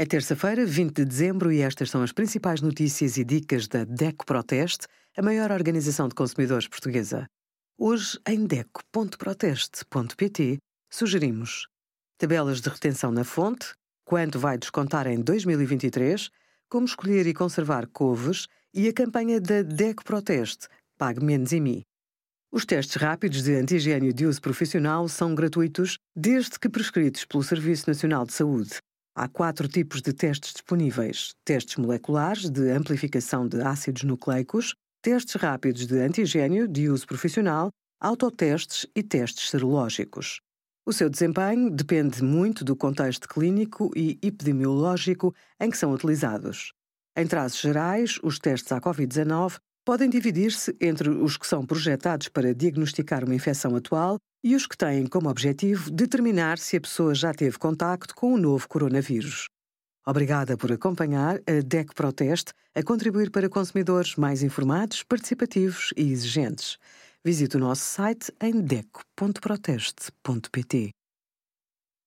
É terça-feira, 20 de dezembro, e estas são as principais notícias e dicas da DECO Proteste, a maior organização de consumidores portuguesa. Hoje, em DECO.proteste.pt, sugerimos tabelas de retenção na fonte, quanto vai descontar em 2023, como escolher e conservar couves e a campanha da DECO Proteste, Pague Menos em Mim. Os testes rápidos de antigênio de uso profissional são gratuitos desde que prescritos pelo Serviço Nacional de Saúde. Há quatro tipos de testes disponíveis: testes moleculares de amplificação de ácidos nucleicos, testes rápidos de antigênio de uso profissional, autotestes e testes serológicos. O seu desempenho depende muito do contexto clínico e epidemiológico em que são utilizados. Em traços gerais, os testes à Covid-19 podem dividir-se entre os que são projetados para diagnosticar uma infecção atual e os que têm como objetivo determinar se a pessoa já teve contacto com o novo coronavírus. Obrigada por acompanhar a DEC Proteste a contribuir para consumidores mais informados, participativos e exigentes. Visite o nosso site em deco.proteste.pt.